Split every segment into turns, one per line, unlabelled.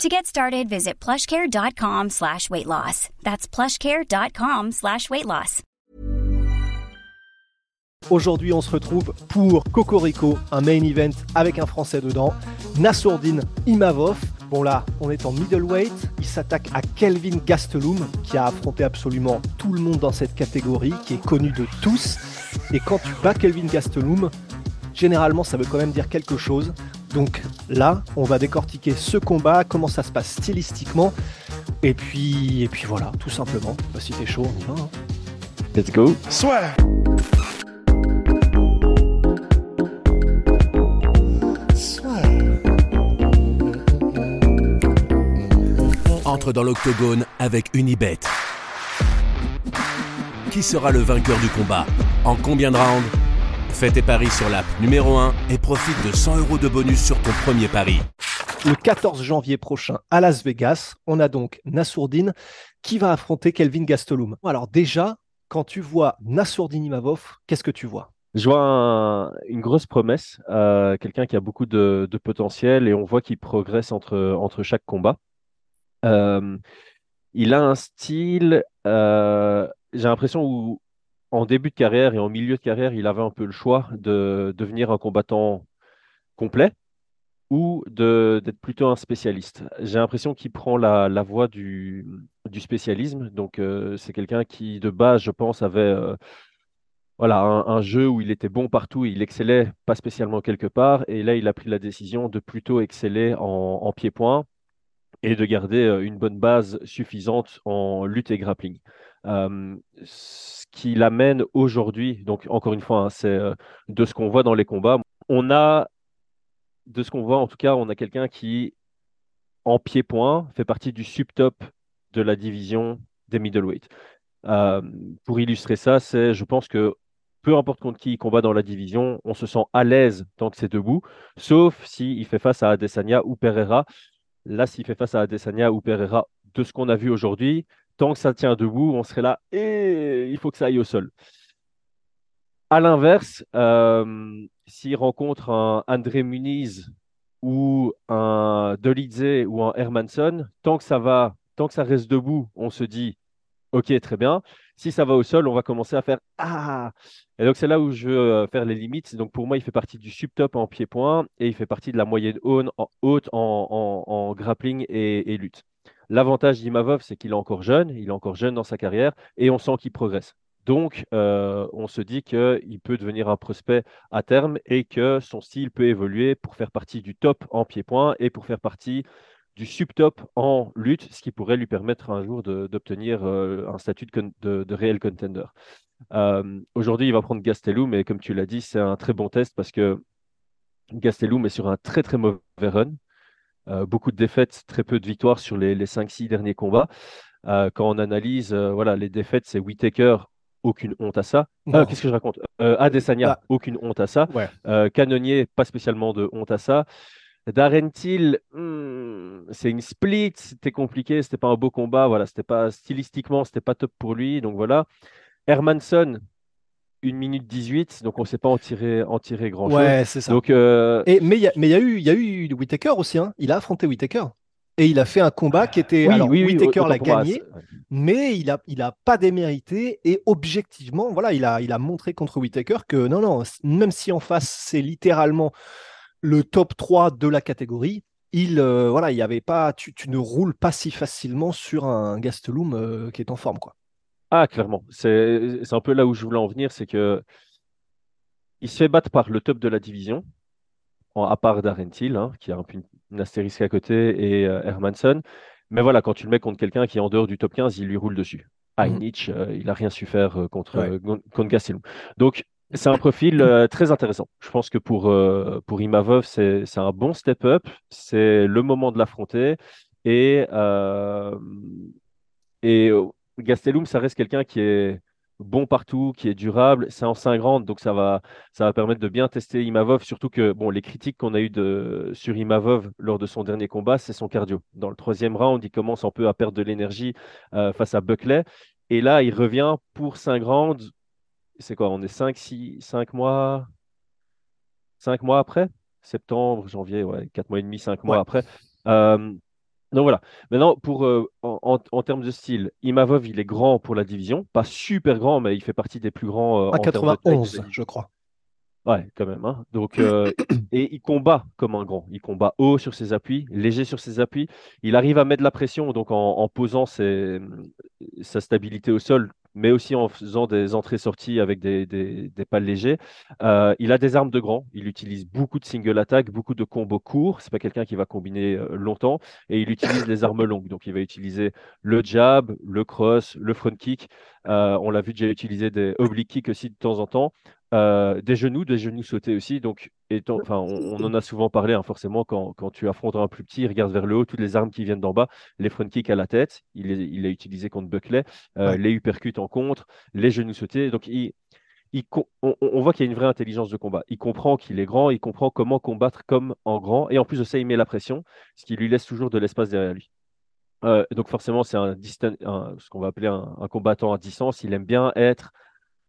To get started, visit plushcare.com slash weight loss. That's plushcare.com slash weight loss.
Aujourd'hui, on se retrouve pour Cocorico, un main event avec un Français dedans, Nassourdine Imavov. Bon là, on est en middleweight, il s'attaque à Kelvin Gastelum, qui a affronté absolument tout le monde dans cette catégorie, qui est connu de tous. Et quand tu bats Kelvin Gastelum, généralement ça veut quand même dire quelque chose. Donc là, on va décortiquer ce combat, comment ça se passe stylistiquement, et puis, et puis voilà, tout simplement. Bah, si t'es chaud, on y va. hein.
Let's go.
Soit. Soit.
Entre dans l'octogone avec Unibet. Qui sera le vainqueur du combat? En combien de rounds? Fais tes paris sur l'app numéro 1 et profite de 100 euros de bonus sur ton premier pari.
Le 14 janvier prochain à Las Vegas, on a donc Nassourdine qui va affronter Kelvin Gastelum. Alors déjà, quand tu vois Nassourdine Imavov, qu'est-ce que tu vois?
Je vois un- une grosse promesse, euh, quelqu'un qui a beaucoup de, de potentiel et on voit qu'il progresse entre, entre chaque combat. Euh, il a un style, euh, j'ai l'impression où en début de carrière et en milieu de carrière, il avait un peu le choix de devenir un combattant complet ou d'être plutôt un spécialiste. J'ai l'impression qu'il prend la, voie du, spécialisme. Donc, euh, c'est quelqu'un qui, de base, je pense, avait euh, voilà, un, jeu où il était bon partout, il excellait pas spécialement quelque part. Et là, il a pris la décision de plutôt exceller en, en pied-point et de garder euh, une bonne base suffisante en lutte et grappling. Euh, ce qui l'amène aujourd'hui, donc encore une fois, hein, c'est euh, de ce qu'on voit dans les combats. On a de ce qu'on voit, en tout cas, on a quelqu'un qui, en pied-point, fait partie du subtop de la division des middleweight. Euh, pour illustrer ça, c'est, je pense que peu importe contre qui il combat dans la division, on se sent à l'aise tant que c'est debout, sauf s'il fait face à Adesanya ou Pereira. Là, s'il fait face à Adesanya ou Pereira, de ce qu'on a vu aujourd'hui, tant que ça tient debout, on serait là et il faut que ça aille au sol. À l'inverse, euh, s'il rencontre un André Muniz ou un Dolidze ou un Hermanson, tant que ça va, tant que ça reste debout, on se dit OK, très bien. Si ça va au sol, on va commencer à faire Ah! Et donc, c'est là où je veux euh, faire les limites. Donc, pour moi, il fait partie du subtop en pied-point et il fait partie de la moyenne haute en, grappling et lutte. L'avantage d'Imavov, c'est qu'il est encore jeune, il est encore jeune dans sa carrière et on sent qu'il progresse. Donc, euh, on se dit qu'il peut devenir un prospect à terme et que son style peut évoluer pour faire partie du top en pied-point et pour faire partie du subtop en lutte, ce qui pourrait lui permettre un jour d'obtenir euh, un statut de, réel contender. Euh, aujourd'hui, il va prendre Gastelum, mais comme tu l'as dit, c'est un très bon test parce que Gastelum est sur un très très mauvais run. Euh, beaucoup de défaites, très peu de victoires sur les, les 5-6 derniers combats. Euh, quand on analyse euh, voilà, les défaites, c'est Whitaker, aucune honte à ça. Euh. Qu'est-ce que je raconte? Euh, Adesanya,
Ah.
aucune honte à ça.
Ouais.
Euh, pas spécialement de honte à ça. Darren Till, hmm, c'est une split, c'était compliqué, c'était pas un beau combat, voilà, c'était pas stylistiquement, c'était pas top pour lui, donc voilà. Hermanson, 1 minute 18, donc on ne sait pas en tirer, en tirer grand-chose.
Ouais, c'est ça.
Donc, euh,
Et, mais il y a, y eu, il y a eu Whitaker aussi. hein. Il a affronté Whitaker. Et il a fait un combat qui était.
oui,
alors,
oui,
Whitaker l'a
moi,
gagné, mais il a, il a pas démérité. Et objectivement, voilà, il a, il a montré contre Whitaker que non, non, même si en face, c'est littéralement le top 3 de la catégorie, il, euh, voilà, il y avait pas, tu, tu ne roules pas si facilement sur un Gastelum euh, qui est en forme, quoi.
Ah, clairement. C'est un peu là où je voulais en venir, c'est que il se fait battre par le top de la division, à part Darren Till, hein, qui a un peu une, une astérisque à côté, et euh, Hermanson. Mais voilà, quand tu le mets contre quelqu'un qui est en dehors du top 15, il lui roule dessus. Euh, il n'a rien su faire euh, contre,
Ouais.
euh, gon- contre Gastelum. Donc, c'est un profil très intéressant. Je pense que pour, pour Imavov, c'est un bon step-up. C'est le moment de l'affronter. Et, et Gastelum, ça reste quelqu'un qui est bon partout, qui est durable. C'est en 5 rounds, donc ça va, ça va permettre de bien tester Imavov. Surtout que bon, les critiques qu'on a eues de, sur Imavov lors de son dernier combat, c'est son cardio. Dans le troisième round, il commence un peu à perdre de l'énergie euh, face à Buckley. Et là, il revient pour 5 rounds. C'est quoi On est 5, 6, 5 mois 5 mois après? Septembre, janvier, ouais, 4 mois et demi, 5 mois après. Euh, donc voilà. Maintenant, pour, euh, en, termes de style, Imavov, il est grand pour la division. Pas super grand, mais il fait partie des plus grands.
Euh, 91, je crois.
Ouais, quand même. Hein. Donc, euh, et il combat comme un grand. Il combat haut sur ses appuis, léger sur ses appuis. Il arrive à mettre de la pression donc en, posant sa stabilité au sol mais aussi en faisant des entrées-sorties avec des, des, pales légers. Euh, il a des armes de grand. Il utilise beaucoup de single attack, beaucoup de combos courts. C'est pas quelqu'un qui va combiner euh, longtemps. Et il utilise les armes longues. Donc, il va utiliser le jab, le cross, le front kick. Euh, on l'a vu déjà utiliser des oblique kicks aussi de temps en temps. Euh, des genoux, des genoux sautés aussi. Donc, enfin, on, en a souvent parlé, hein, forcément, quand, tu affrontes un plus petit, il regarde vers le haut, toutes les armes qui viennent d'en bas, les front kicks à la tête, il les, il utilisé contre Buckley, euh, les uppercuts en contre, les genoux sautés. Donc, il, on, voit qu'il y a une vraie intelligence de combat. Il comprend qu'il est grand, il comprend comment combattre comme en grand, et en plus de ça, il met la pression, ce qui lui laisse toujours de l'espace derrière lui. Euh, donc forcément, c'est un, ce qu'on va appeler un, combattant à distance. Il aime bien être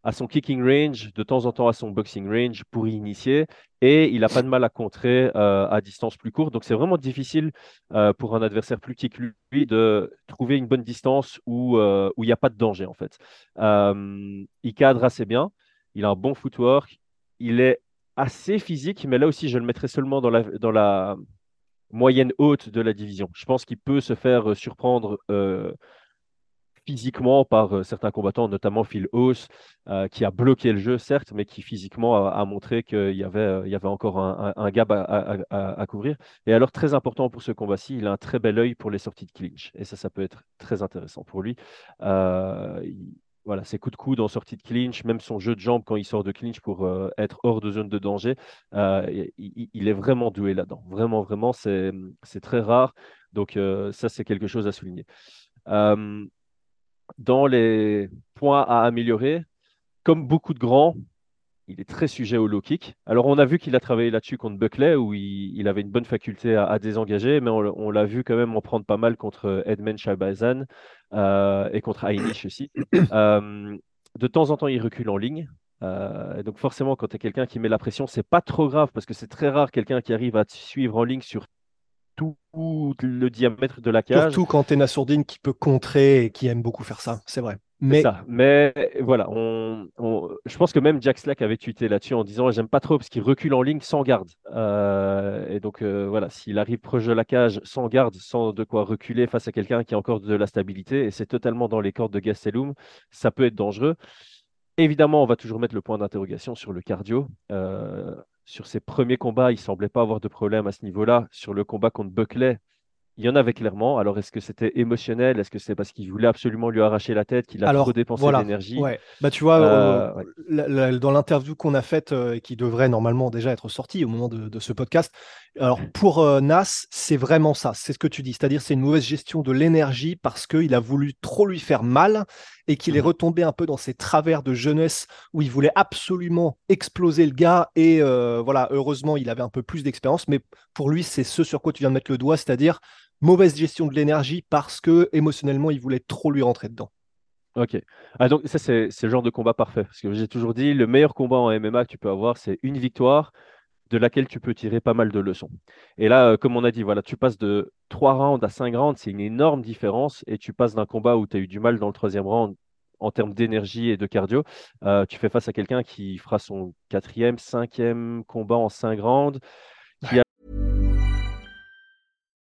à son kicking range, de temps en temps à son boxing range pour y initier. Et il n'a pas de mal à contrer euh, à distance plus courte. Donc c'est vraiment difficile euh, pour un adversaire plus petit que lui de trouver une bonne distance où euh, il n'y a pas de danger en fait. il cadre assez bien, il a un bon footwork, il est assez physique, mais là aussi je le mettrai seulement dans la, dans la moyenne haute de la division. Je pense qu'il peut se faire surprendre physiquement par euh, certains combattants, notamment Phil Hauss, euh, qui a bloqué le jeu, certes, mais qui physiquement a, montré qu'il y avait, euh, il y avait encore un, gap à, couvrir. Et alors, très important pour ce combat-ci, il a un très bel œil pour les sorties de clinch. Et ça, ça peut être très intéressant pour lui. voilà, ses coups de coude en sortie de clinch, même son jeu de jambes quand il sort de clinch pour être hors de zone de danger, il, est vraiment doué là-dedans. Vraiment, vraiment, c'est très rare. Donc ça, c'est quelque chose à souligner dans les points à améliorer, comme beaucoup de grands, il est très sujet au low kick. Alors, on a vu qu'il a travaillé là-dessus contre Buckley, où il, avait une bonne faculté à, désengager, mais on, l'a vu quand même en prendre pas mal contre Edmund Shabazan euh, et contre Ainish aussi. Euh, de temps en temps, il recule en ligne. Euh, donc forcément, quand tu es quelqu'un qui met la pression, c'est pas trop grave parce que c'est très rare quelqu'un qui arrive à te suivre en ligne sur tout le diamètre de la cage.
Surtout quand tu es Nassourdine qui peut contrer et qui aime beaucoup faire ça, c'est vrai.
Mais... Ça. Mais voilà, on, je pense que même Jack Slack avait tweeté là-dessus en disant j'aime pas trop parce qu'il recule en ligne sans garde. Euh, et donc euh, voilà, s'il arrive proche de la cage sans garde, sans de quoi reculer face à quelqu'un qui a encore de la stabilité, et c'est totalement dans les cordes de Gastelum, ça peut être dangereux. Évidemment, on va toujours mettre le point d'interrogation sur le cardio. Euh, sur ses premiers combats, il semblait pas avoir de problème à ce niveau-là. Sur le combat contre Buckley, il y en avait clairement. Alors, est-ce que c'était émotionnel? Est-ce que c'est parce qu'il voulait absolument lui arracher la tête, qu'il a trop dépensé d'énergie?
Bah, tu vois, euh, euh, dans l'interview qu'on a faite euh, et qui devrait normalement déjà être sortie au moment de, ce podcast, alors pour Nas, c'est vraiment ça. C'est ce que tu dis. C'est-à-dire, c'est une mauvaise gestion de l'énergie parce qu'il a voulu trop lui faire mal et qu'il est mmh retombé un peu dans ses travers de jeunesse où il voulait absolument exploser le gars. Et voilà, heureusement, il avait un peu plus d'expérience. Mais pour lui, c'est ce sur quoi tu viens de mettre le doigt, c'est-à-dire mauvaise gestion de l'énergie parce que émotionnellement, il voulait trop lui rentrer dedans.
Ok. Ah, donc, ça, c'est le genre de combat parfait. Parce que j'ai toujours dit, le meilleur combat en MMA que tu peux avoir, c'est une victoire de laquelle tu peux tirer pas mal de leçons. Et là, euh, comme on a dit, voilà, tu passes de 3 rounds à 5 rounds, c'est une énorme différence. Et tu passes d'un combat où tu as eu du mal dans le troisième round en termes d'énergie et de cardio. Euh, tu fais face à quelqu'un qui fera son quatrième, cinquième combat en 5 rounds,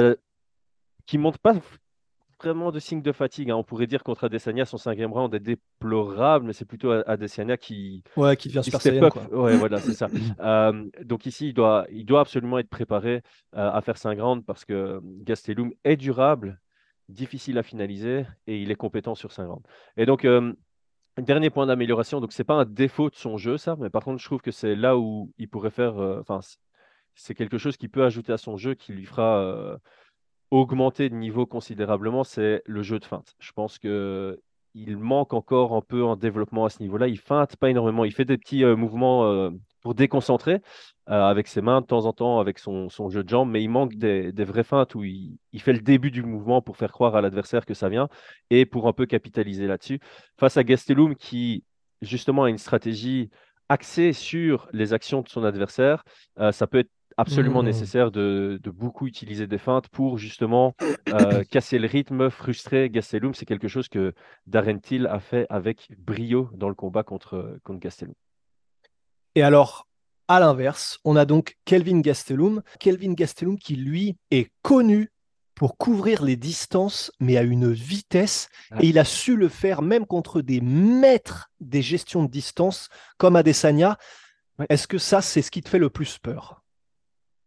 Euh, qui montre pas vraiment de signe de fatigue. hein. On pourrait dire contre Adesanya, son cinquième round est déplorable, mais c'est plutôt Adesanya qui,
Ouais, qui devient Super Saiyan, quoi.
Ouais, voilà, c'est ça. Euh, donc ici, il doit, il doit absolument être préparé euh, à faire 5 rounds parce que Gastelum est durable, difficile à finaliser et il est compétent sur 5 rounds. Et donc, euh, dernier point d'amélioration, donc c'est pas un défaut de son jeu, ça, mais par contre, je trouve que c'est là où il pourrait faire. Enfin, c'est quelque chose qui peut ajouter à son jeu qui lui fera augmenter de niveau considérablement, c'est le jeu de feinte. Je pense que il manque encore un peu en développement à ce niveau-là. Il feinte pas énormément. Il fait des petits mouvements pour déconcentrer avec ses mains de temps en temps, avec son, jeu de jambes, mais il manque des, vraies feintes où il, il fait le début du mouvement pour faire croire à l'adversaire que ça vient et pour un peu capitaliser là-dessus. Face à Gastelum qui, justement, a une stratégie axée sur les actions de son adversaire, ça peut être absolument
Mhm.
nécessaire de, de beaucoup utiliser des feintes pour justement euh, casser le rythme, frustrer Gastelum. C'est quelque chose que Darren Till a fait avec brio dans le combat contre, contre Gastelum.
Et alors, à l'inverse, on a donc Kelvin Gastelum. Kelvin Gastelum qui, lui, est connu pour couvrir les distances, mais à une vitesse. Et il a su le faire même contre des maîtres des gestions de distance comme Adesanya. Est-ce que ça, c'est ce qui te fait le plus peur?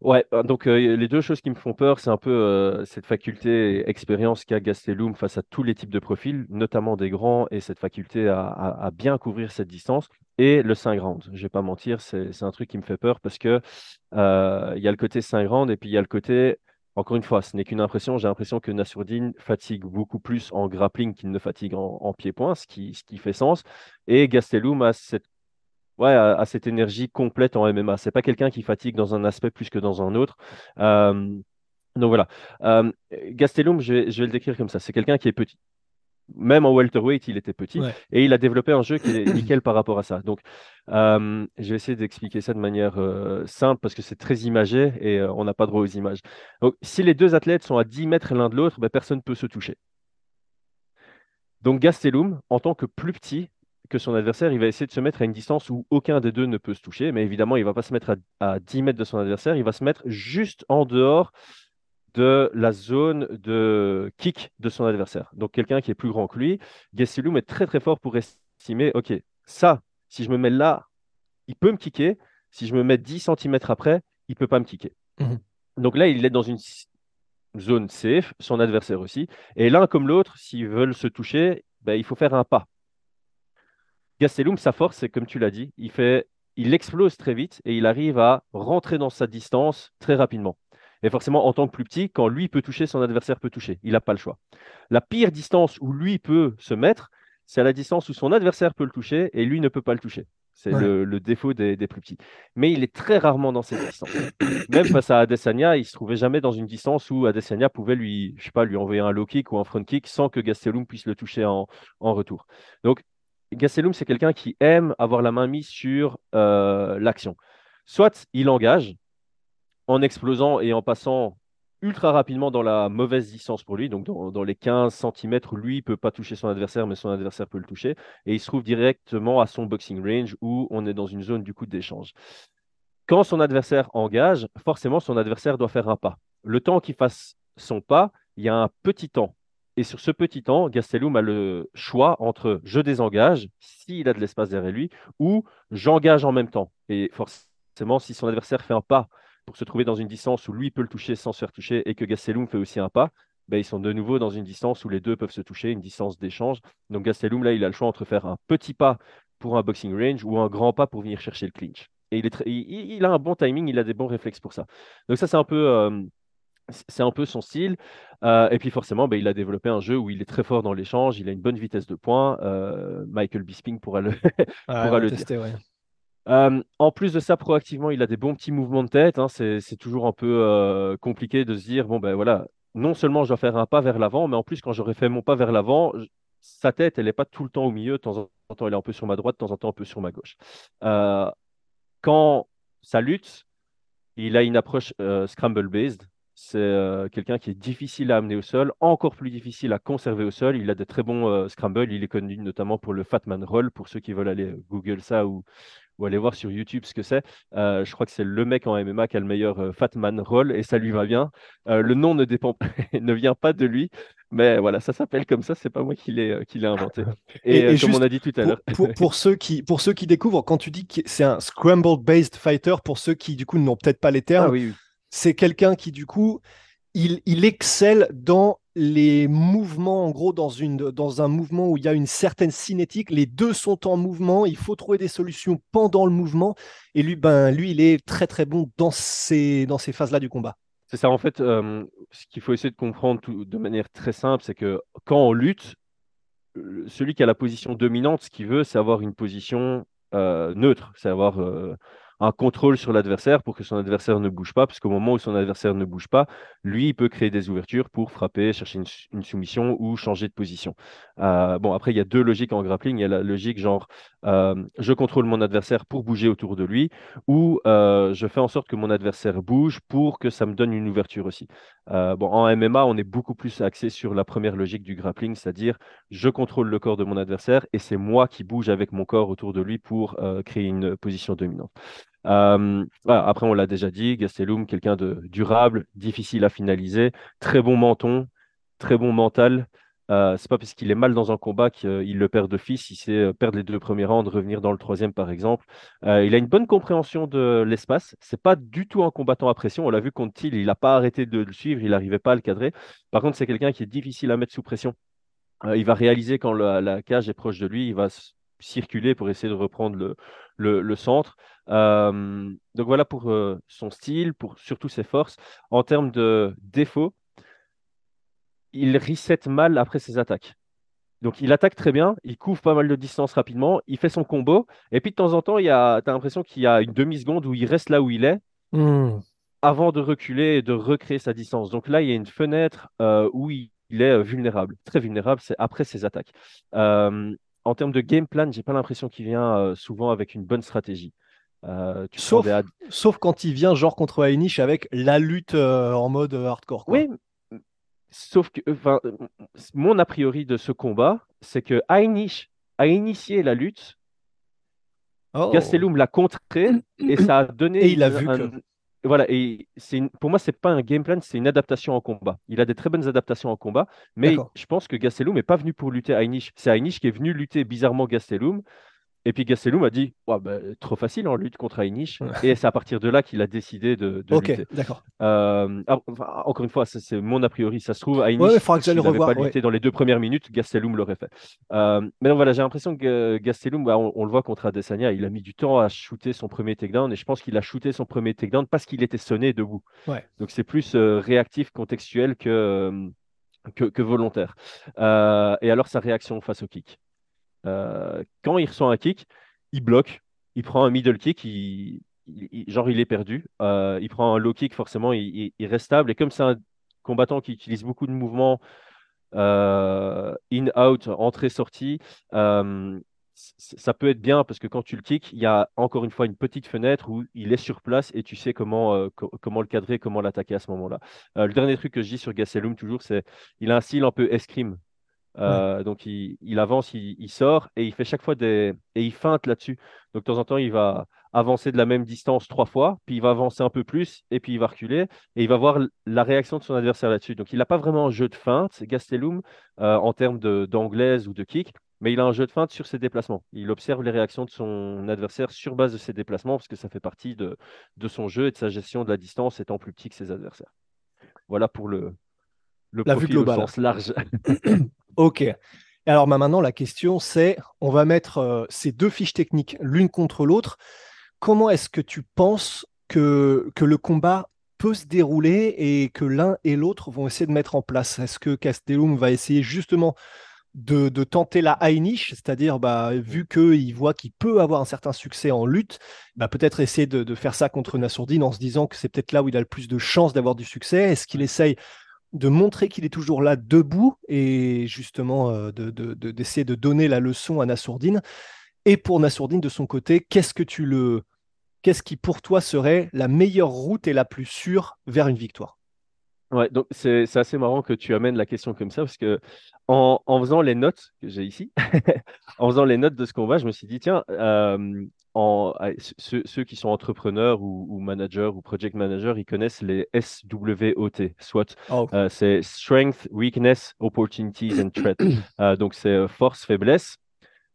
Ouais, euh, donc euh, les deux choses qui me font peur, c'est un peu euh, cette faculté expérience qu'a Gastelum face à tous les types de profils, notamment des grands, et cette faculté à, bien couvrir cette distance, et le 5 rounds. Je vais pas mentir, c'est un truc qui me fait peur parce que il y a le côté 5 rounds et puis il y a le côté, encore une fois, ce n'est qu'une impression, j'ai l'impression que Nassourdine fatigue beaucoup plus en grappling qu'il ne fatigue en, en pied-point, ce qui, ce qui fait sens, et Gastelum a cette ouais, à, à cette énergie complète en MMA. C'est pas quelqu'un qui fatigue dans un aspect plus que dans un autre. Euh, donc voilà. Euh, Gastelum, je vais, je vais le décrire comme ça. C'est quelqu'un qui est petit. Même en welterweight, il était petit
Ouais.
et il a développé un jeu qui est nickel par rapport à ça. Donc, euh, je vais essayer d'expliquer ça de manière euh, simple parce que c'est très imagé et euh, on n'a pas droit aux images. Donc, si les deux athlètes sont à 10 mètres l'un de l'autre, ben, personne ne peut se toucher. Donc, Gastelum, en tant que plus petit que son adversaire, il va essayer de se mettre à une distance où aucun des deux ne peut se toucher. Mais évidemment, il ne va pas se mettre à, à 10 mètres de son adversaire, il va se mettre juste en dehors de la zone de kick de son adversaire. Donc, quelqu'un qui est plus grand que lui, Gastelum est très très fort pour estimer, OK, ça, si je me mets là, il peut me kicker. Si je me mets 10 cm après, il ne peut pas me kicker.
Mhm.
Donc là, il est dans une zone safe, son adversaire aussi. Et l'un comme l'autre, s'ils veulent se toucher, ben, il faut faire un pas. Gastelum, sa force, c'est comme tu l'as dit, il fait, il explose très vite et il arrive à rentrer dans sa distance très rapidement. Et forcément, en tant que plus petit, quand lui peut toucher, son adversaire peut toucher. Il n'a pas le choix. La pire distance où lui peut se mettre, c'est à la distance où son adversaire peut le toucher et lui ne peut pas le toucher. C'est
Ouais.
le, le défaut des, des plus petits. Mais il est très rarement dans cette distance. Même face à Adesanya, il se trouvait jamais dans une distance où Adesanya pouvait lui, je sais pas, lui envoyer un low kick ou un front kick sans que Gastelum puisse le toucher en, en retour. Donc, Gastelum, c'est quelqu'un qui aime avoir la main mise sur euh, l'action. Soit il engage en explosant et en passant ultra rapidement dans la mauvaise distance pour lui, donc dans, les 15 cm lui ne peut pas toucher son adversaire, mais son adversaire peut le toucher, et il se trouve directement à son boxing range où on est dans une zone du coup d'échange. Quand son adversaire engage, forcément son adversaire doit faire un pas. Le temps qu'il fasse son pas, il y a un petit temps. Et sur ce petit temps, Gastelum a le choix entre je désengage, s'il a de l'espace derrière lui, ou j'engage en même temps. Et forcément, si son adversaire fait un pas pour se trouver dans une distance où lui peut le toucher sans se faire toucher et que Gastelum fait aussi un pas, ben, ils sont de nouveau dans une distance où les deux peuvent se toucher, une distance d'échange. Donc Gastelum, là, il a le choix entre faire un petit pas pour un boxing range ou un grand pas pour venir chercher le clinch. Et il, a un bon timing, il a des bons réflexes pour ça. Donc ça, c'est un peu, euh, c'est un peu son style. Euh, et puis forcément, ben, il a développé un jeu où il est très fort dans l'échange, il a une bonne vitesse de pointe. Euh, Michael Bisping pourra le,
Ah,
pourra dire.
tester, ouais.
Euh, en plus de ça, proactivement, il a des bons petits mouvements de tête. hein. C'est, toujours un peu euh, compliqué de se dire, bon, ben voilà, non seulement je dois faire un pas vers l'avant, mais en plus, quand j'aurais fait mon pas vers l'avant, sa tête, elle n'est pas tout le temps au milieu. De temps en temps, elle est un peu sur ma droite, de temps en temps, un peu sur ma gauche. Quand ça lutte, il a une approche euh, scramble-based. C'est euh, quelqu'un qui est difficile à amener au sol, encore plus difficile à conserver au sol. Il a de très bons euh, scrambles. Il est connu notamment pour le Fatman Roll, pour ceux qui veulent aller Google ça ou, ou aller voir sur YouTube ce que c'est. Euh, je crois que c'est le mec en MMA qui a le meilleur euh, Fatman Roll et ça lui va bien. Euh, le nom ne dépend ne vient pas de lui, mais voilà, ça s'appelle comme ça. C'est pas moi qui l'ai qui l'ai inventé. Et,
Et- et
euh, comme on a dit tout à
Pour,
l'heure.
pour- pour ceux qui, pour ceux qui découvrent, quand tu dis que c'est un scramble-based fighter, pour ceux qui du coup n'ont peut-être pas les termes,
Ah oui, oui.
C'est quelqu'un qui du coup, il, excelle dans les mouvements, en gros, dans, un mouvement où il y a une certaine cinétique, les deux sont en mouvement, il faut trouver des solutions pendant le mouvement, et lui, ben, lui il est très très bon dans ces, dans ces phases-là du combat.
C'est ça, en fait, euh, ce qu'il faut essayer de comprendre de manière très simple, c'est que quand on lutte, celui qui a la position dominante, ce qu'il veut, c'est avoir une position euh, neutre, c'est avoir euh, un contrôle sur l'adversaire pour que son adversaire ne bouge pas, parce qu'au moment où son adversaire ne bouge pas, lui, il peut créer des ouvertures pour frapper, chercher une, soumission ou changer de position. Euh, bon, après, il y a deux logiques en grappling. Il y a la logique genre, euh, je contrôle mon adversaire pour bouger autour de lui, ou euh, je fais en sorte que mon adversaire bouge pour que ça me donne une ouverture aussi. Bon, en MMA, on est beaucoup plus axé sur la première logique du grappling, c'est-à-dire je contrôle le corps de mon adversaire et c'est moi qui bouge avec mon corps autour de lui pour créer une position dominante. Euh, après, on l'a déjà dit, Gastelum, quelqu'un de durable, difficile à finaliser, très bon menton, très bon mental. Euh, c'est pas parce qu'il est mal dans un combat qu'il le perd d'office. Il sait euh, perdre les deux premiers rounds, revenir dans le troisième, par exemple. Euh, il a une bonne compréhension de l'espace. C'est pas du tout un combattant à pression. On l'a vu contre Thiel, il n'a pas arrêté de le suivre, il n'arrivait pas à le cadrer. Par contre, c'est quelqu'un qui est difficile à mettre sous pression. Il va réaliser quand la, la cage est proche de lui, il va circuler pour essayer de reprendre le, le- le centre. Euh, donc voilà pour euh, son style, pour surtout ses forces. En termes de défauts, il reset mal après ses attaques. Donc il attaque très bien, il couvre pas mal de distance rapidement, il fait son combo, et puis de temps en temps, il y a, t'as l'impression qu'il y a une demi-seconde où il reste là où il est avant de reculer et de recréer sa distance. Donc là, il y a une fenêtre euh, où il, il est euh, vulnérable, très vulnérable, c'est après ses attaques. Euh, en termes de game plan, j'ai pas l'impression qu'il vient euh, souvent avec une bonne stratégie. Euh, tu
Sauf,
ad-
sauf quand il vient genre contre Heinisch avec la lutte euh, en mode hardcore. quoi.
Oui, sauf que mon a priori de ce combat, c'est que Heinisch a initié la lutte,
Oh.
Gastelum l'a contré et ça a donné
Et il a vu
un-
que-
Voilà, et c'est une- pour moi, c'est pas un game plan, c'est une adaptation en combat. Il a des très bonnes adaptations en combat, mais je pense que Gastelum n'est pas venu pour lutter Heinisch. C'est Heinisch qui est venu lutter bizarrement Gastelum. Et puis Gastelum a dit Ouais, bah, trop facile en lutte contre Heinisch. Et c'est à partir de là qu'il a décidé de, de
d'accord.
Euh, encore une fois, c'est mon a priori. Ça se trouve, Heinisch,
Ouais,
n'avait
revoir,
pas lutté dans les deux premières minutes, Gastelum l'aurait fait. Euh, mais donc voilà, j'ai l'impression que Gastelum, bah, on, on le voit contre Adesanya, il a mis du temps à shooter son premier takedown et je pense qu'il a shooté son premier takedown parce qu'il était sonné debout.
Ouais.
Donc c'est plus euh, réactif, contextuel que, que, que volontaire. Et alors sa réaction face au kick? Euh, quand il reçoit un kick, il bloque, il prend un middle kick, genre il est perdu. Euh, il prend un low kick, forcément, il, reste stable. Et comme c'est un combattant qui utilise beaucoup de mouvements euh, in-out, entrée-sortie, ça peut être bien parce que quand tu le kicks, il y a encore une fois une petite fenêtre où il est sur place et tu sais comment, co- comment le cadrer, comment l'attaquer à ce moment-là. Le dernier truc que je dis sur Gastelum, toujours, c'est il a un style un peu escrime. Euh, Donc il, il avance, il, il sort et il fait chaque fois des. Et il feinte là-dessus. Donc de temps en temps, il va avancer de la même distance trois fois, puis il va avancer un peu plus, et puis il va reculer, et il va voir la réaction de son adversaire là-dessus. Donc il n'a pas vraiment un jeu de feinte, Gastelum, euh, en termes d'anglaise ou de kick, mais il a un jeu de feinte sur ses déplacements. Il observe les réactions de son adversaire sur base de ses déplacements, parce que ça fait partie de, de son jeu et de sa gestion de la distance étant plus petit que ses adversaires. Voilà pour le, le
La vue
au
globale.
sens large.
Ok. Alors bah, maintenant, la question, c'est, on va mettre euh, ces deux fiches techniques l'une contre l'autre. Comment est-ce que tu penses que, que le combat peut se dérouler et que l'un et l'autre vont essayer de mettre en place? Est-ce que Castellum va essayer justement de, de tenter la high niche, c'est-à-dire bah, vu qu'il voit qu'il peut avoir un certain succès en lutte, bah, peut-être essayer de, de faire ça contre Nassourdine en se disant que c'est peut-être là où il a le plus de chances d'avoir du succès Est-ce qu'il essaye de montrer qu'il est toujours là debout et justement euh, de- de- de- d'essayer de, donner la leçon à Nassourdine. Et pour Nassourdine, de son côté, qu'est-ce que tu le, qu'est-ce qui pour toi serait la meilleure route et la plus sûre vers une victoire?
Ouais, donc c'est assez marrant que tu amènes la question comme ça parce que en, en faisant les notes que j'ai ici, en faisant les notes de ce qu'on va, je me suis dit, tiens, euh, en, ah, ceux, ceux qui sont entrepreneurs ou, ou managers ou project managers, ils connaissent les SWOT, SWOT.
Oh.
Euh, c'est Strength, Weakness, Opportunities and Threat. Euh, donc c'est force, faiblesse,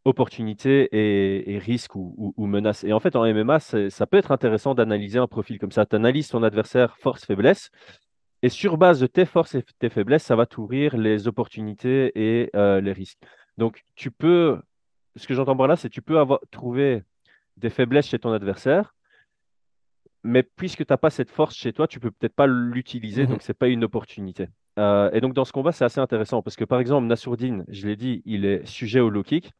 opportunité et, et risque ou, ou, ou menace. Et en fait, en MMA, ça peut être intéressant d'analyser un profil comme ça. Tu analyses ton adversaire force, faiblesse. Et sur base de tes forces et tes faiblesses, ça va t'ouvrir les opportunités et euh, les risques. Donc, tu peux, ce que j'entends par là, c'est que tu peux avoir trouvé des faiblesses chez ton adversaire, mais puisque tu n'as pas cette force chez toi, tu peux peut-être pas l'utiliser,
Mhm.
donc c'est pas une opportunité. Euh, et donc, dans ce combat, c'est assez intéressant parce que, par exemple, Nassourdine, je l'ai dit, il est sujet au low kick,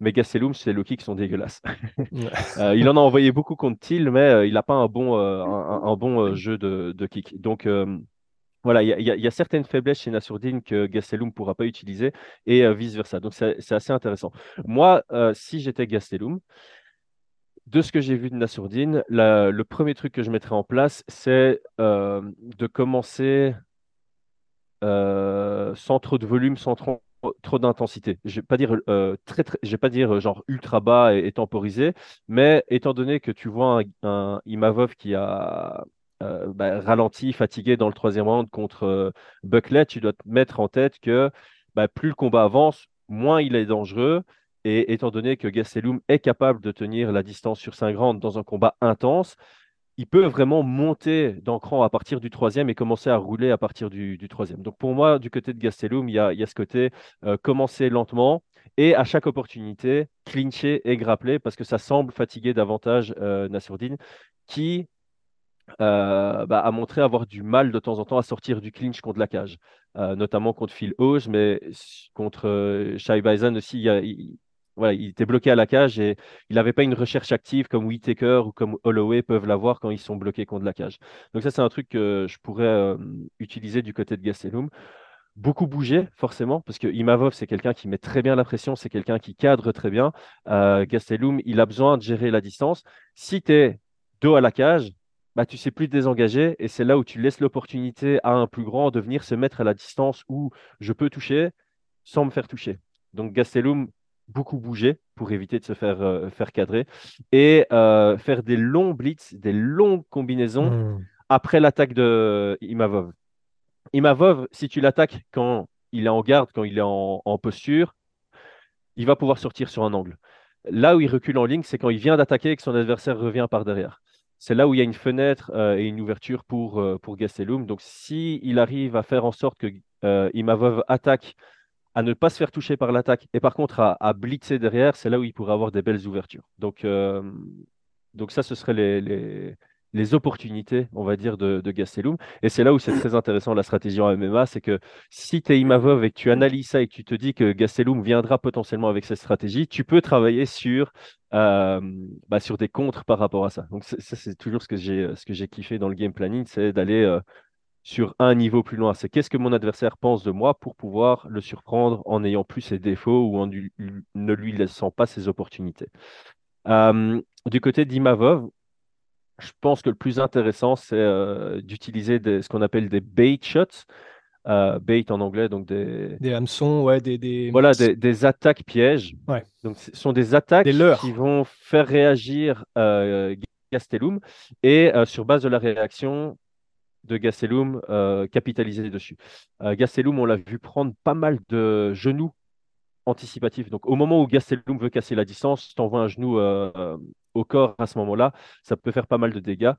mais Gastelum, ses low kicks sont dégueulasses. Euh, il en a envoyé beaucoup contre Thiel, mais il n'a pas un bon, un, un bon jeu de, de kick. Donc, voilà, il y, a- certaines faiblesses chez Nassourdine que Gastelum ne pourra pas utiliser et euh, vice-versa. Donc, c'est assez intéressant. Moi, euh, si j'étais Gastelum, de ce que j'ai vu de Nassourdine, la- le premier truc que je mettrais en place, c'est euh, de commencer sans trop de volume, sans trop, d'intensité. Je vais pas dire très, vais pas dire genre ultra bas et, et temporisé, mais étant donné que tu vois un, un Imavov qui a euh, bah, ralenti, fatigué dans le troisième round contre euh, Bucklet, tu dois te mettre en tête que bah, plus le combat avance, moins il est dangereux. Et étant donné que Gastelum est capable de tenir la distance sur 5 rounds dans un combat intense, il peut vraiment monter cran à partir du troisième et commencer à rouler à partir du, troisième. Donc pour moi, du côté de Gastelum, il y a, ce côté euh, commencer lentement et à chaque opportunité, clincher et grappler parce que ça semble fatiguer davantage euh, qui euh, bah, a montré avoir du mal de temps en temps à sortir du clinch contre la cage, euh, notamment contre Phil Hose, mais contre euh, Shai Bison aussi, il, voilà, il était bloqué à la cage et il n'avait pas une recherche active comme Whitaker ou comme Holloway peuvent l'avoir quand ils sont bloqués contre la cage. Donc ça, c'est un truc que je pourrais euh, utiliser du côté de Gastelum. Beaucoup bouger, forcément, parce que Imavov, c'est quelqu'un qui met très bien la pression, c'est quelqu'un qui cadre très bien. Euh, Gastelum, il a besoin de gérer la distance. Si tu es dos à la cage, bah, tu sais plus te désengager et c'est là où tu laisses l'opportunité à un plus grand de venir se mettre à la distance où je peux toucher sans me faire toucher. Donc Gastelum, beaucoup bouger pour éviter de se faire, euh, faire cadrer et euh, faire des longs blitz, des longues combinaisons
Hmm.
après l'attaque de Imavov. Imavov, si tu l'attaques quand il est en garde, quand il est en, en posture, il va pouvoir sortir sur un angle. Là où il recule en ligne, c'est quand il vient d'attaquer et que son adversaire revient par derrière. C'est là où il y a une fenêtre euh, et une ouverture pour, euh, pour Gastelum. Donc, si il arrive à faire en sorte que euh, attaque, à ne pas se faire toucher par l'attaque, et par contre à, blitzer derrière, c'est là où il pourrait avoir des belles ouvertures. Donc, euh, ça, ce seraient les, les, les opportunités, on va dire, de, de Gastelum. Et c'est là où c'est très intéressant la stratégie en MMA, c'est que si tu es Imavov et que tu analyses ça et que tu te dis que Gastelum viendra potentiellement avec cette stratégie, tu peux travailler sur, euh, bah, des contres par rapport à ça. Donc ça, c'est toujours ce que j'ai ce que j'ai kiffé dans le game planning, c'est d'aller euh, sur un niveau plus loin. C'est qu'est-ce que mon adversaire pense de moi pour pouvoir le surprendre en n'ayant plus ses défauts ou en ne lui laissant pas ses opportunités. Euh, du côté d'Imavov, je pense que le plus intéressant, c'est euh, d'utiliser ce qu'on appelle des bait shots. Euh, bait en anglais, donc des,
Des hameçons, ouais, des, des...
voilà, des, des attaques pièges.
Ouais.
Donc, ce sont des attaques
Des
qui vont faire réagir euh, Gastelum et euh, sur base de la réaction de Gastelum, capitaliser dessus. Gastelum, on l'a vu prendre pas mal de genoux anticipatifs. Donc, au moment où Gastelum veut casser la distance, tu envoies un genou euh, euh, au corps à ce moment-là, ça peut faire pas mal de dégâts.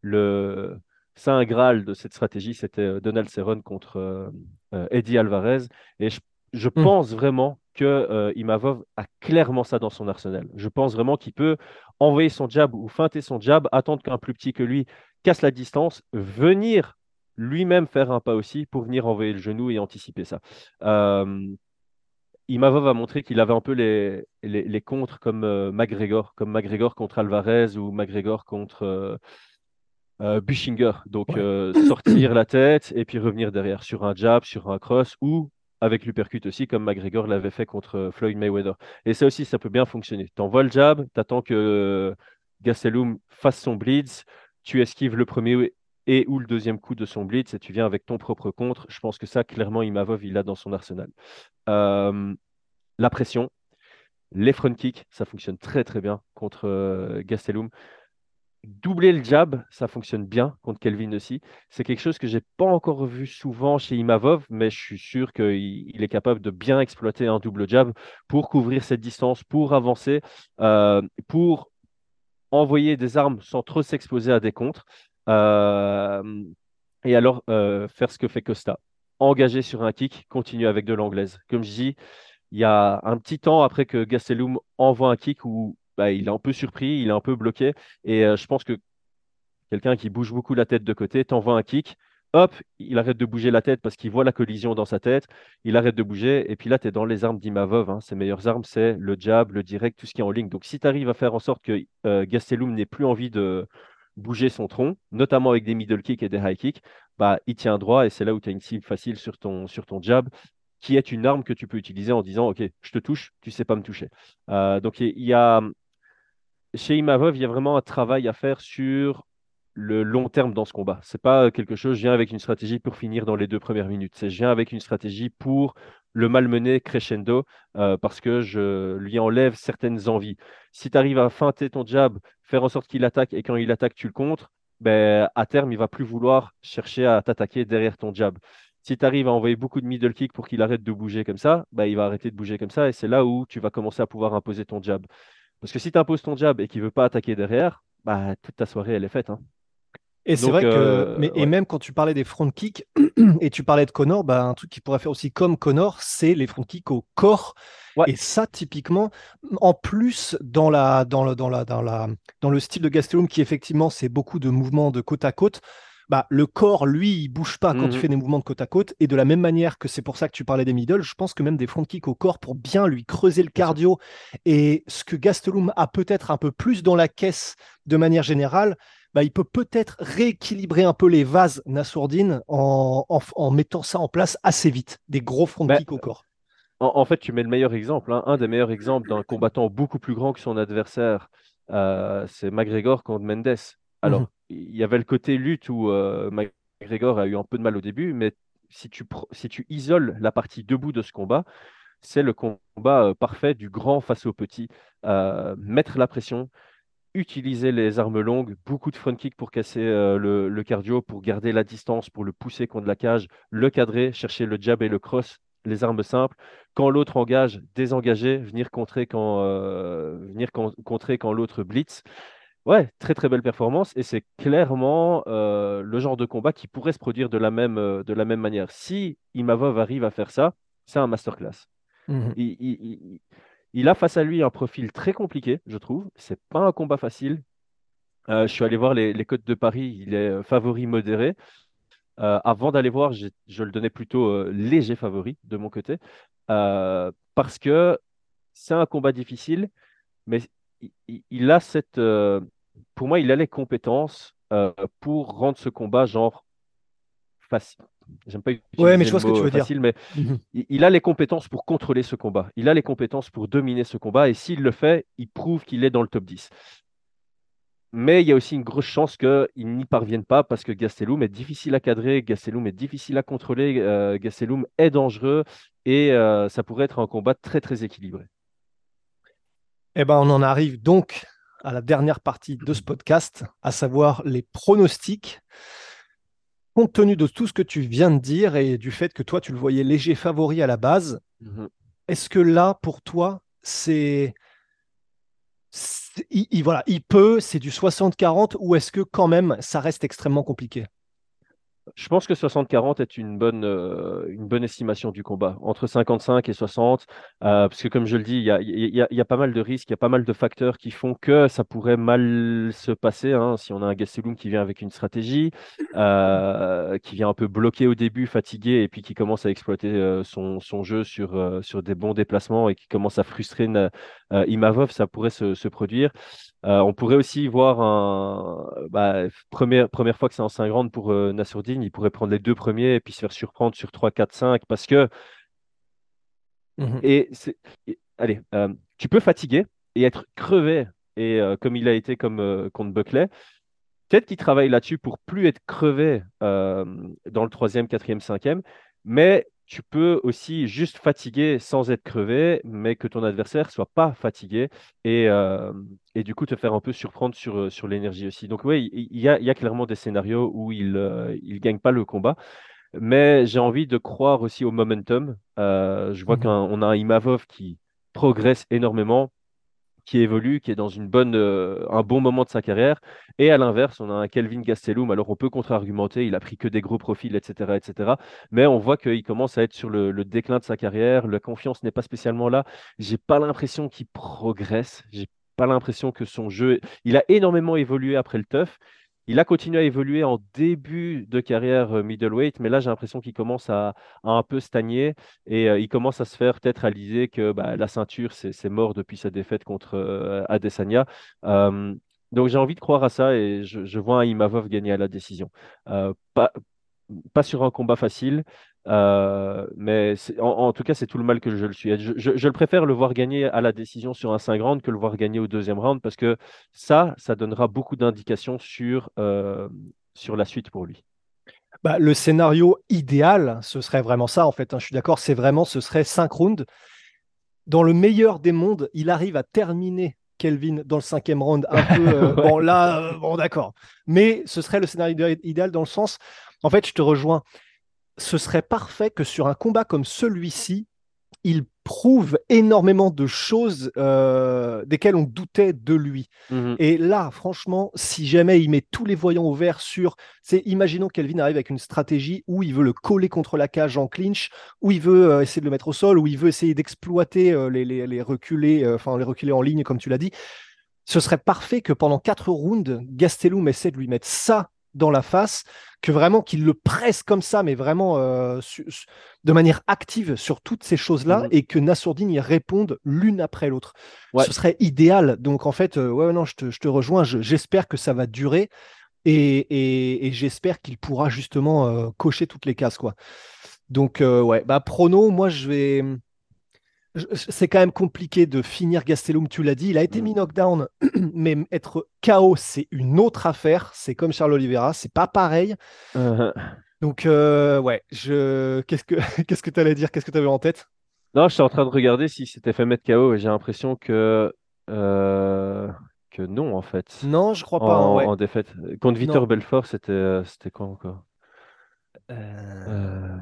Le saint graal de cette stratégie, c'était euh, Donald Cerrone contre euh, Eddie Alvarez. Et je, je
Hmm.
pense vraiment que euh, Imavov a clairement ça dans son arsenal. Je pense vraiment qu'il peut envoyer son jab ou feinter son jab, attendre qu'un plus petit que lui casse la distance, venir lui-même faire un pas aussi pour venir envoyer le genou et anticiper ça. Imavov a montré qu'il avait un peu les, les, les contres comme euh, McGregor, comme McGregor contre Alvarez ou McGregor contre euh, euh, Bushinger. Donc
Ouais.
euh, sortir la tête et puis revenir derrière sur un jab, sur un cross ou avec l'uppercut aussi, comme McGregor l'avait fait contre euh, Floyd Mayweather. Et ça aussi, ça peut bien fonctionner. Tu envoies le jab, tu attends que Gastelum fasse son blitz, tu esquives le premier et ou le deuxième coup de son blitz et tu viens avec ton propre contre. Je pense que ça, clairement, Imavov, il a dans son arsenal. La pression, les front kicks, ça fonctionne très très bien contre Gastelum. Doubler le jab, ça fonctionne bien contre Kelvin aussi. C'est quelque chose que j'ai pas encore vu souvent chez Imavov, mais je suis sûr qu'il est capable de bien exploiter un double jab pour couvrir cette distance, pour avancer, pour envoyer des armes sans trop s'exposer à des contres. Euh, et alors euh, faire ce que fait Costa. Engager sur un kick, continuer avec de l'anglaise. Comme je dis, il y a un petit temps après que Gastelum envoie un kick où bah, il est un peu surpris, il est un peu bloqué. Et euh, je pense que quelqu'un qui bouge beaucoup la tête de côté t'envoie un kick. Hop, il arrête de bouger la tête parce qu'il voit la collision dans sa tête. Il arrête de bouger. Et puis là, tu es dans les armes d'Imavov. Hein. Ses meilleures armes, c'est le jab, le direct, tout ce qui est en ligne. Donc, si tu arrives à faire en sorte que Gastelum n'ait plus envie de, bouger son tronc, notamment avec des middle kicks et des high kicks, bah, il tient droit et c'est là où tu as une cible facile sur ton, sur jab qui est une arme que tu peux utiliser en disant OK, je te touche, tu sais pas me toucher. Euh, donc il y, a chez Imavov, il y a vraiment un travail à faire sur le long terme dans ce combat. C'est pas quelque chose, je viens avec une stratégie pour finir dans les deux premières minutes. C'est je viens avec une stratégie pour le malmener crescendo euh, parce que je lui enlève certaines envies. Si tu arrives à feinter ton jab, faire en sorte qu'il attaque et quand il attaque, tu le contres, ben, à terme, il va plus vouloir chercher à t'attaquer derrière ton jab. Si tu arrives à envoyer beaucoup de middle kick pour qu'il arrête de bouger comme ça, ben, il va arrêter de bouger comme ça et c'est là où tu vas commencer à pouvoir imposer ton jab. Parce que si tu imposes ton jab et qu'il ne veut pas attaquer derrière, bah, toute ta soirée, elle est faite. Hein.
Et c'est vrai que, euh, mais, et même quand tu parlais des front kicks et tu parlais de Connor, bah, un truc qui pourrait faire aussi comme Connor, c'est les front kicks au corps. Et ça, typiquement, en plus, dans, la, dans, le, dans, la, dans, la, dans le style de Gastelum, qui effectivement, c'est beaucoup de mouvements de côte à côte, bah, le corps, lui, il bouge pas quand tu mmh fais des mouvements de côte à côte. Et de la même manière que c'est pour ça que tu parlais des middle, je pense que même des front kicks au corps pour bien lui creuser le cardio. Et ce que Gastelum a peut-être un peu plus dans la caisse de manière générale, bah, il peut peut-être rééquilibrer un peu les vases Nassourdine en, en, mettant ça en place assez vite, des gros front bah, kicks au corps.
En, fait, tu mets le meilleur exemple, hein. un des meilleurs exemples d'un combattant beaucoup plus grand que son adversaire, euh, c'est McGregor contre Mendes. Alors, mhm. il y avait le côté lutte où euh, McGregor a eu un peu de mal au début, mais si tu, si tu isoles la partie debout de ce combat, c'est le combat euh, parfait du grand face au petit. mettre la pression, utiliser les armes longues, beaucoup de front kick pour casser euh, le, cardio, pour garder la distance, pour le pousser contre la cage, le cadrer, chercher le jab et le cross, les armes simples. Quand l'autre engage, désengager, venir contrer quand, euh, venir contrer quand l'autre blitz. Ouais, très très belle performance et c'est clairement euh, le genre de combat qui pourrait se produire de la même, de la même manière. Si Imavov arrive à faire ça, c'est un masterclass. Mmh il, il a face à lui un profil très compliqué, je trouve. C'est pas un combat facile. Euh, je suis allé voir les, cotes de Paris. Il est euh, favori modéré. Euh, avant d'aller voir, je, le donnais plutôt léger favori de mon côté. parce que c'est un combat difficile, mais il, a cette. pour moi, il a les compétences pour rendre ce combat genre facile J'aime pas utiliser
ouais, mais je vois ce que tu veux
facile, mais mhm. il, a les compétences pour contrôler ce combat. Il a les compétences pour dominer ce combat. Et s'il le fait, il prouve qu'il est dans le top 10. Mais il y a aussi une grosse chance qu'il n'y parvienne pas parce que Gastelum est difficile à cadrer, Gastelum est difficile à contrôler, euh, Gastelum est dangereux et euh, ça pourrait être un combat très très équilibré.
Eh ben, on en arrive donc à la dernière partie de ce podcast, à savoir les pronostics compte tenu de tout ce que tu viens de dire et du fait que toi, tu le voyais léger favori à la base, mhm. est-ce que là, pour toi, c'est. Il, voilà, il peut, c'est du 60-40 ou est-ce que quand même ça reste extrêmement compliqué?
Je pense que 60-40 est une bonne, euh, une bonne estimation du combat, entre 55 et 60, euh, parce que comme je le dis, il y a, pas mal de risques, il y a pas mal de facteurs qui font que ça pourrait mal se passer. Hein, si on a un Gastelum qui vient avec une stratégie, euh, qui vient un peu bloqué au début, fatigué, et puis qui commence à exploiter son, jeu sur, des bons déplacements et qui commence à frustrer Imavov, ça pourrait se produire. Euh, on pourrait aussi voir un bah, première, première fois que c'est en 5 rounds pour euh, il pourrait prendre les deux premiers et puis se faire surprendre sur 3, 4, 5 parce que mmh et allez, euh, tu peux fatiguer et être crevé et euh, comme il a été comme contre Buckley, peut-être qu'il travaille là-dessus pour plus être crevé dans le troisième, quatrième, cinquième, mais tu peux aussi juste fatiguer sans être crevé, mais que ton adversaire soit pas fatigué et, euh, et du coup te faire un peu surprendre sur, sur l'énergie aussi. Donc oui, il y a, y a, clairement des scénarios où il ne il gagne pas le combat. Mais j'ai envie de croire aussi au momentum. Euh, je vois
Mhm.
qu'on a un Imavov qui progresse énormément, qui évolue, qui est dans une bonne, euh, un bon moment de sa carrière. Et à l'inverse, on a un Kelvin Gastelum. Alors on peut contre-argumenter, il a pris que des gros profils, etc., etc. Mais on voit qu'il commence à être sur le, déclin de sa carrière. La confiance n'est pas spécialement là. J'ai pas l'impression qu'il progresse. J'ai pas l'impression que son jeu. Il a énormément évolué après le TUF. Il a continué à évoluer en début de carrière euh, middleweight, mais là j'ai l'impression qu'il commence à, un peu stagner et euh, il commence à se faire peut-être réaliser que bah, la ceinture c'est mort depuis sa défaite contre euh, Adesanya. Donc j'ai envie de croire à ça et je, vois un Imavov gagner à la décision. Pas sur un combat facile, euh, mais en, en tout cas, c'est tout le mal que je le suis. Je, je- je le préfère le voir gagner à la décision sur un 5 round que le voir gagner au deuxième round parce que ça, ça donnera beaucoup d'indications sur, euh, sur la suite pour lui.
Bah, le scénario idéal, ce serait vraiment ça, en fait. hein, je suis d'accord, c'est vraiment, ce serait 5 rounds. Dans le meilleur des mondes, il arrive à terminer Kelvin dans le cinquième round un peu. euh, bon, là, bon, d'accord. Mais ce serait le scénario idé- idéal dans le sens, en fait, je te rejoins. Ce serait parfait que sur un combat comme celui-ci, il prouve énormément de choses euh, desquelles on doutait de lui.
Mhm.
Et là, franchement, si jamais il met tous les voyants au vert sur, c'est imaginons que Kelvin arrive avec une stratégie où il veut le coller contre la cage en clinch, où il veut euh, essayer de le mettre au sol, où il veut essayer d'exploiter euh, les, les, les reculés, enfin les reculés en ligne, comme tu l'as dit. Ce serait parfait que pendant quatre rounds, Gastelum essaie de lui mettre ça dans la face, que vraiment qu'il le presse comme ça, mais vraiment euh, su- su- de manière active sur toutes ces choses-là,
Mhm.
et que Nassourdine y réponde l'une après l'autre.
Ouais.
Ce serait idéal. Donc en fait, euh, ouais, non, je te, je te rejoins. Je- J'espère que ça va durer et, et- et j'espère qu'il pourra justement euh, cocher toutes les cases, quoi. Donc ouais, bah prono, moi je vais. C'est quand même compliqué de finir Gastelum, tu l'as dit. Il a été
Mm.
mis knockdown, mais être KO, c'est une autre affaire. C'est comme Charles Oliveira, c'est pas pareil.
Euh,
Donc euh, ouais, je. Qu'est-ce que qu'est-ce que tu allais dire? Qu'est-ce que tu avais en tête?
Non, je suis en train de regarder s'il s'était fait mettre KO et j'ai l'impression que, euh, que non, en fait.
Non, je crois
En,
pas. hein, ouais.
en défaite. Contre Victor
Non.
Belfort, c'était euh, c'était quand encore?
Euh,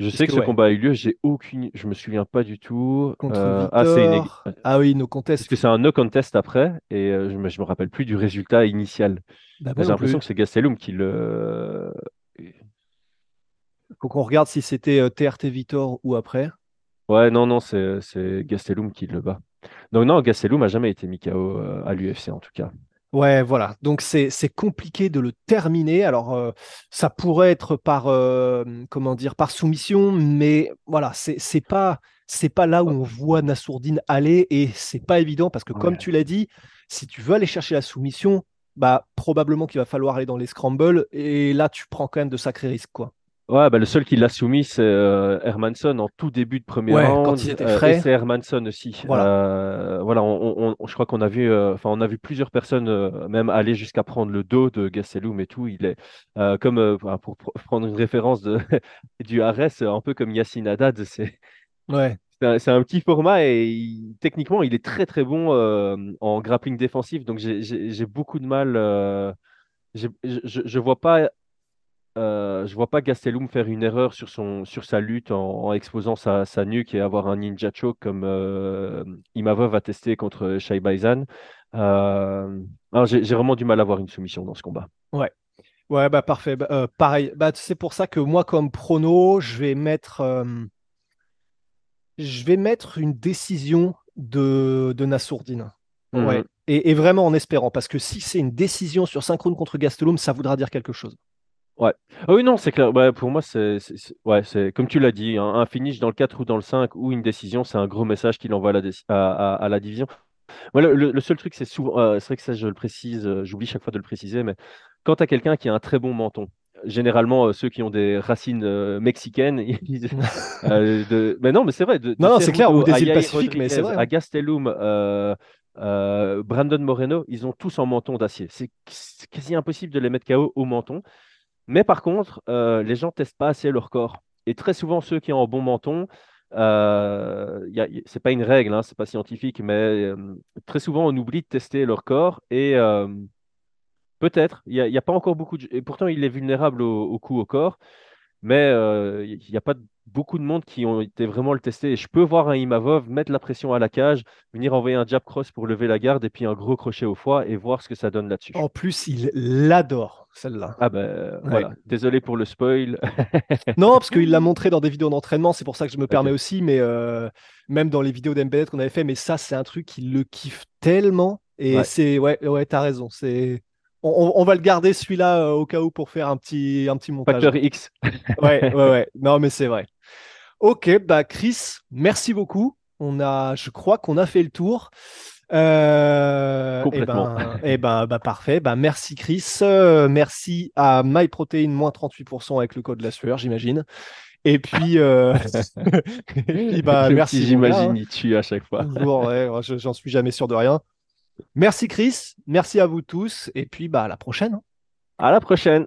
Je
Parce
sais que,
que,
ce
ouais.
combat a eu lieu, j'ai aucune, je me souviens pas du tout.
Contre
Euh, ah, c'est une-
Victor. Ah oui, nos
Parce
contests.
que c'est un no contest après et euh, je me, je me rappelle plus du résultat initial.
Bah,
J'ai l'impression que c'est Gastelum qui le.
Faut qu'on regarde si c'était euh, TRT Victor ou après.
Ouais, non, non, c'est c'est Gastelum qui le bat. Donc non, Gastelum a jamais été mis KO euh, à l'UFC en tout cas.
Ouais, voilà. Donc c'est compliqué de le terminer. Alors euh, ça pourrait être par euh, comment dire par soumission, mais voilà, c'est c'est pas c'est pas là où on voit Nassourdine aller et c'est pas évident parce que comme
Ouais.
tu l'as dit, si tu veux aller chercher la soumission, bah probablement qu'il va falloir aller dans les scrambles et là tu prends quand même de sacrés risques quoi.
Ouais, bah, le seul qui l'a soumis, c'est euh, Hermanson en tout début de premier
Ouais,
round.
quand il était
euh,
frais.
et c'est Hermanson aussi.
Voilà.
Euh, voilà, on, on- on- je crois qu'on a vu, euh, enfin, on a vu plusieurs personnes euh, même aller jusqu'à prendre le dos de Gastelum et tout. Il est euh, comme euh, pour, prendre une référence de, du Ares, un peu comme Yacine Haddad. C'est
Ouais.
c'est un, petit format et il- techniquement, il est très très bon euh, en grappling défensif. Donc j'ai beaucoup de mal. euh, je, je je vois pas euh, je vois pas Gastelum faire une erreur sur, son, sur sa lutte en, en exposant sa, sa nuque et avoir un ninja choke comme euh, Imavov a testé contre Shai Baizan. Euh, alors j'ai vraiment du mal à avoir une soumission dans ce combat.
Ouais. Ouais, bah parfait. Bah, euh, pareil. Bah, c'est pour ça que moi, comme prono, je vais mettre, euh, je vais mettre une décision de, de Nassourdine. Ouais.
Mhm.
Et, et vraiment en espérant, parce que si c'est une décision sur synchrone contre Gastelum, ça voudra dire quelque chose.
Ah oui, non, c'est clair. Ouais, pour moi, c'est ouais, c'est comme tu l'as dit, un, un finish dans le 4 ou dans le 5 ou une décision, c'est un gros message qu'il envoie à la, déci- à, à- à la division. Le, seul truc, c'est souvent, euh, c'est vrai que ça, je le précise, euh, j'oublie chaque fois de le préciser, mais quand tu as quelqu'un qui a un très bon menton, généralement euh, ceux qui ont des racines euh, mexicaines, ils- euh, de- mais non, mais c'est vrai. De, de
Non, non, c'est clair, ou des îles Pacifiques, mais c'est vrai, hein.
À Gastelum, Brandon Moreno, ils ont tous en menton d'acier. C'est quasi impossible de les mettre KO au menton. Mais par contre, euh, les gens testent pas assez leur corps. Et très souvent, ceux qui ont un bon menton, euh, ce n'est pas une règle, hein, ce n'est pas scientifique, mais euh, très souvent, on oublie de tester leur corps. Et peut-être, il n'y a, pas encore beaucoup de... Et pourtant, il est vulnérable au, au coup au corps. Mais il n'y a pas de beaucoup de monde qui ont été vraiment le tester. Et je peux voir un Imavov mettre la pression à la cage, venir envoyer un jab cross pour lever la garde et puis un gros crochet au foie et voir ce que ça donne là-dessus.
En plus, il l'adore, celle-là.
Ah ben voilà, désolé pour le spoil.
non, parce qu'il l'a montré dans des vidéos d'entraînement, c'est pour ça que je me permets aussi, mais euh, même dans les vidéos d'MBNet qu'on avait fait, mais ça, c'est un truc qu'il le kiffe tellement. Et c'est, ouais, ouais, t'as raison, c'est on, va le garder celui-là euh, au cas où pour faire un petit, un petit montage.
Facteur X.
ouais, ouais, ouais. Non, mais c'est vrai. Ok, bah Chris, merci beaucoup. On a, je crois qu'on a fait le tour.
Euh, Et eh ben,
et eh ben bah, parfait. Bah, merci Chris. Euh, merci à MyProtein, moins 38% avec le code la sueur, j'imagine. Et puis, euh...
bah, merci. J'imagine, il tue à chaque fois.
ouais, j'en suis jamais sûr de rien. Merci Chris, merci à vous tous, et puis bah, à la prochaine.
À la prochaine.